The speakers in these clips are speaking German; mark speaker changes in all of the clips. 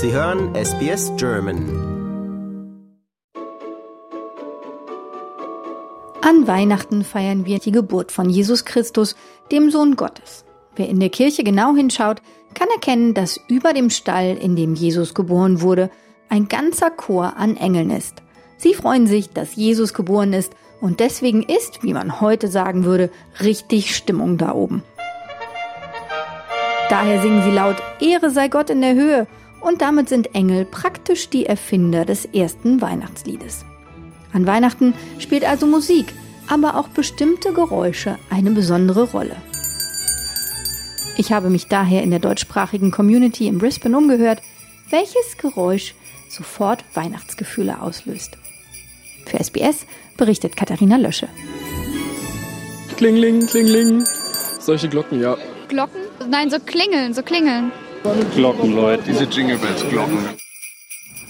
Speaker 1: Sie hören SBS German.
Speaker 2: An Weihnachten feiern wir die Geburt von Jesus Christus, dem Sohn Gottes. Wer in der Kirche genau hinschaut, kann erkennen, dass über dem Stall, in dem Jesus geboren wurde, ein ganzer Chor an Engeln ist. Sie freuen sich, dass Jesus geboren ist und deswegen ist, wie man heute sagen würde, richtig Stimmung da oben. Daher singen sie laut Ehre sei Gott in der Höhe und damit sind Engel praktisch die Erfinder des ersten Weihnachtsliedes. An Weihnachten spielt also Musik, aber auch bestimmte Geräusche eine besondere Rolle. Ich habe mich daher in der deutschsprachigen Community in Brisbane umgehört, welches Geräusch sofort Weihnachtsgefühle auslöst. Für SBS berichtet Katharina Lösche.
Speaker 3: Klingling, klingling. Solche Glocken, ja.
Speaker 4: Glocken? Nein, so klingeln, so klingeln.
Speaker 3: Glocken, Leute. Diese Jingle Bells Glocken.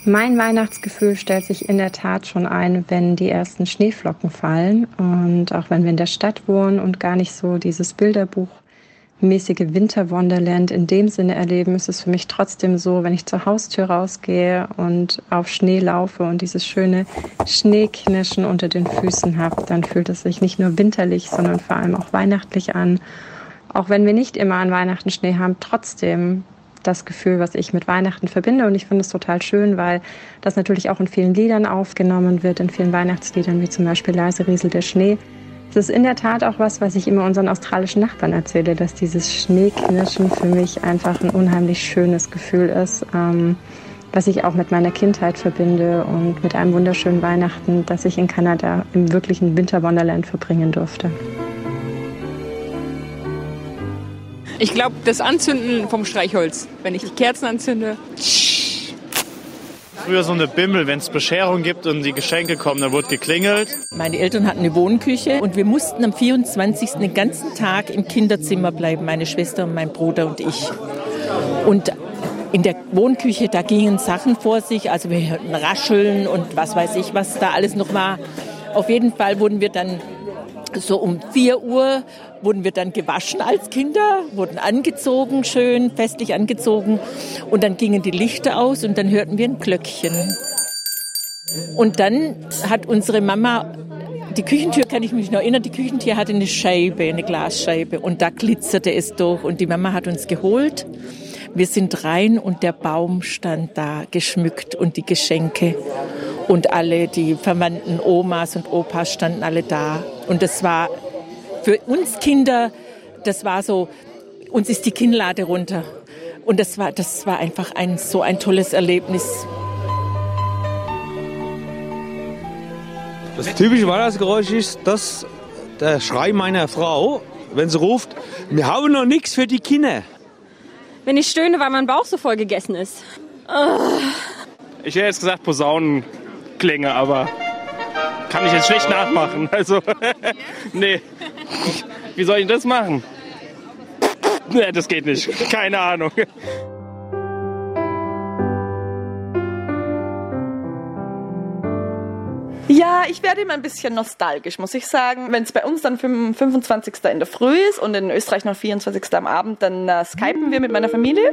Speaker 5: Mein Weihnachtsgefühl stellt sich in der Tat schon ein, wenn die ersten Schneeflocken fallen und auch wenn wir in der Stadt wohnen und gar nicht so dieses Bilderbuch mäßige Winterwonderland in dem Sinne erleben, ist es für mich trotzdem so, wenn ich zur Haustür rausgehe und auf Schnee laufe und dieses schöne Schneeknirschen unter den Füßen habe, dann fühlt es sich nicht nur winterlich, sondern vor allem auch weihnachtlich an. Auch wenn wir nicht immer an Weihnachten Schnee haben, trotzdem das Gefühl, was ich mit Weihnachten verbinde. Und ich finde es total schön, weil das natürlich auch in vielen Liedern aufgenommen wird, in vielen Weihnachtsliedern, wie zum Beispiel Leise Riesel der Schnee. Es ist in der Tat auch was, was ich immer unseren australischen Nachbarn erzähle, dass dieses Schneeknirschen für mich einfach ein unheimlich schönes Gefühl ist, ähm, was ich auch mit meiner Kindheit verbinde und mit einem wunderschönen Weihnachten, das ich in Kanada im wirklichen Winterwonderland verbringen durfte.
Speaker 6: Ich glaube, das Anzünden vom Streichholz. Wenn ich die Kerzen anzünde.
Speaker 7: Früher so eine Bimmel, wenn es Bescherung gibt und die Geschenke kommen, dann wird geklingelt.
Speaker 8: Meine Eltern hatten eine Wohnküche und wir mussten am 24. den ganzen Tag im Kinderzimmer bleiben, meine Schwester und mein Bruder und ich. Und in der Wohnküche, da gingen Sachen vor sich, also wir hörten Rascheln und was weiß ich, was da alles noch war. Auf jeden Fall wurden wir dann so um 4 Uhr wurden wir dann gewaschen als Kinder, wurden angezogen, schön festlich angezogen. Und dann gingen die Lichter aus und dann hörten wir ein Glöckchen. Und dann hat unsere Mama, die Küchentür kann ich mich noch erinnern, die Küchentür hatte eine Scheibe, eine Glasscheibe und da glitzerte es durch und die Mama hat uns geholt. Wir sind rein und der Baum stand da geschmückt und die Geschenke und alle die verwandten Omas und Opas standen alle da. Und das war für uns Kinder, das war so, uns ist die Kinnlade runter. Und das war, das war einfach ein, so ein tolles Erlebnis.
Speaker 9: Das typische Weihnachtsgeräusch ist das, der Schrei meiner Frau, wenn sie ruft, wir haben noch nichts für die Kinder.
Speaker 10: Wenn ich stöhne, weil mein Bauch so voll gegessen ist. Oh.
Speaker 7: Ich hätte jetzt gesagt Posaunenklänge, aber kann ich jetzt schlecht nachmachen. Also, nee. Wie soll ich das machen? Nee, das geht nicht. Keine Ahnung.
Speaker 11: Ja, ich werde immer ein bisschen nostalgisch, muss ich sagen. Wenn es bei uns dann 25. in der Früh ist und in Österreich noch 24. am Abend, dann äh, skypen wir mit meiner Familie.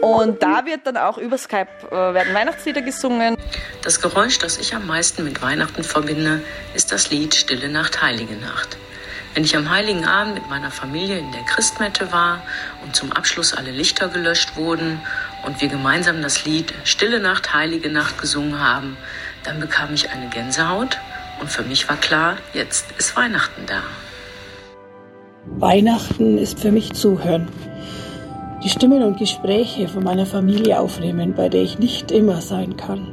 Speaker 11: Und da wird dann auch über Skype äh, werden Weihnachtslieder gesungen.
Speaker 12: Das Geräusch, das ich am meisten mit Weihnachten verbinde, ist das Lied Stille Nacht, Heilige Nacht. Wenn ich am Heiligen Abend mit meiner Familie in der Christmette war und zum Abschluss alle Lichter gelöscht wurden und wir gemeinsam das Lied Stille Nacht, Heilige Nacht gesungen haben, dann bekam ich eine Gänsehaut und für mich war klar, jetzt ist Weihnachten da.
Speaker 13: Weihnachten ist für mich Zuhören die Stimmen und Gespräche von meiner Familie aufnehmen, bei der ich nicht immer sein kann.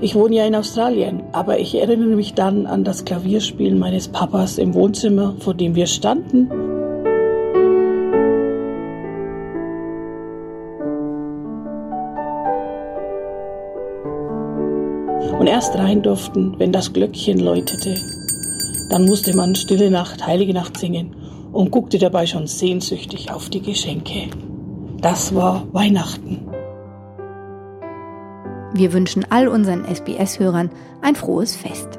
Speaker 13: Ich wohne ja in Australien, aber ich erinnere mich dann an das Klavierspielen meines Papas im Wohnzimmer, vor dem wir standen. Und erst rein durften, wenn das Glöckchen läutete. Dann musste man Stille Nacht, Heilige Nacht singen und guckte dabei schon sehnsüchtig auf die Geschenke. Das war Weihnachten.
Speaker 2: Wir wünschen all unseren SBS-Hörern ein frohes Fest.